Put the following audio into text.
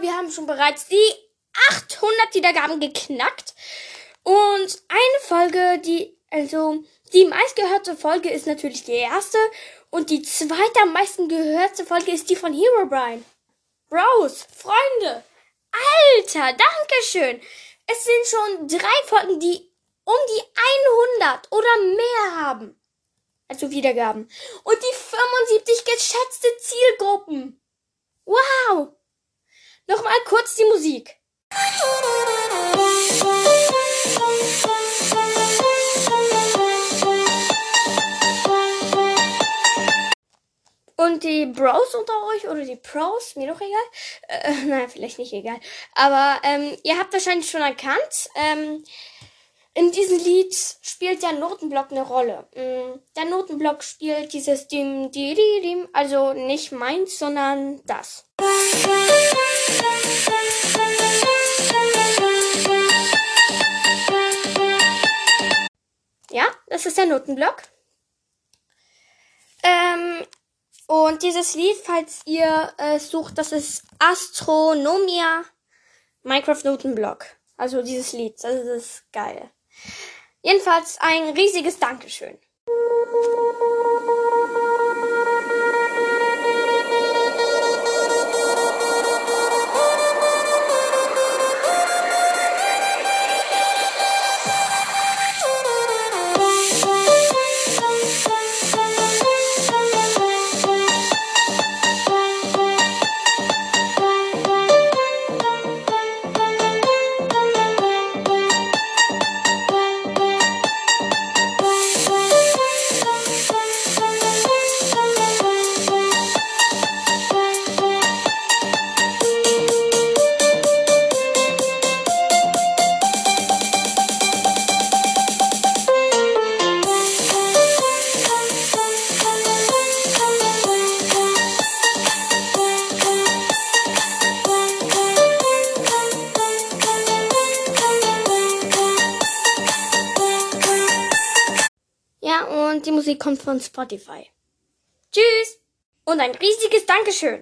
Wir haben schon bereits die 800 Wiedergaben geknackt. Und eine Folge, die, also, die meistgehörte Folge ist natürlich die erste. Und die zweite am meisten gehörte Folge ist die von Hero Brian. Bros, Freunde, Alter, Dankeschön. Es sind schon drei Folgen, die um die 100 oder mehr haben. Also Wiedergaben. Und die 75 geschätzte Zielgruppen. Wow. Nochmal kurz die Musik. Und die Bros unter euch oder die Pros, mir doch egal. Äh, naja, vielleicht nicht egal. Aber ähm, ihr habt wahrscheinlich schon erkannt, ähm, in diesem Lied spielt der Notenblock eine Rolle. Mm, der Notenblock spielt dieses Dim, Di, Di, Dim, also nicht meins, sondern das. Ja, das ist der Notenblock. Ähm, und dieses Lied, falls ihr äh, sucht, das ist Astronomia Minecraft Notenblock. Also dieses Lied, das ist geil. Jedenfalls ein riesiges Dankeschön. Und die Musik kommt von Spotify. Tschüss und ein riesiges Dankeschön.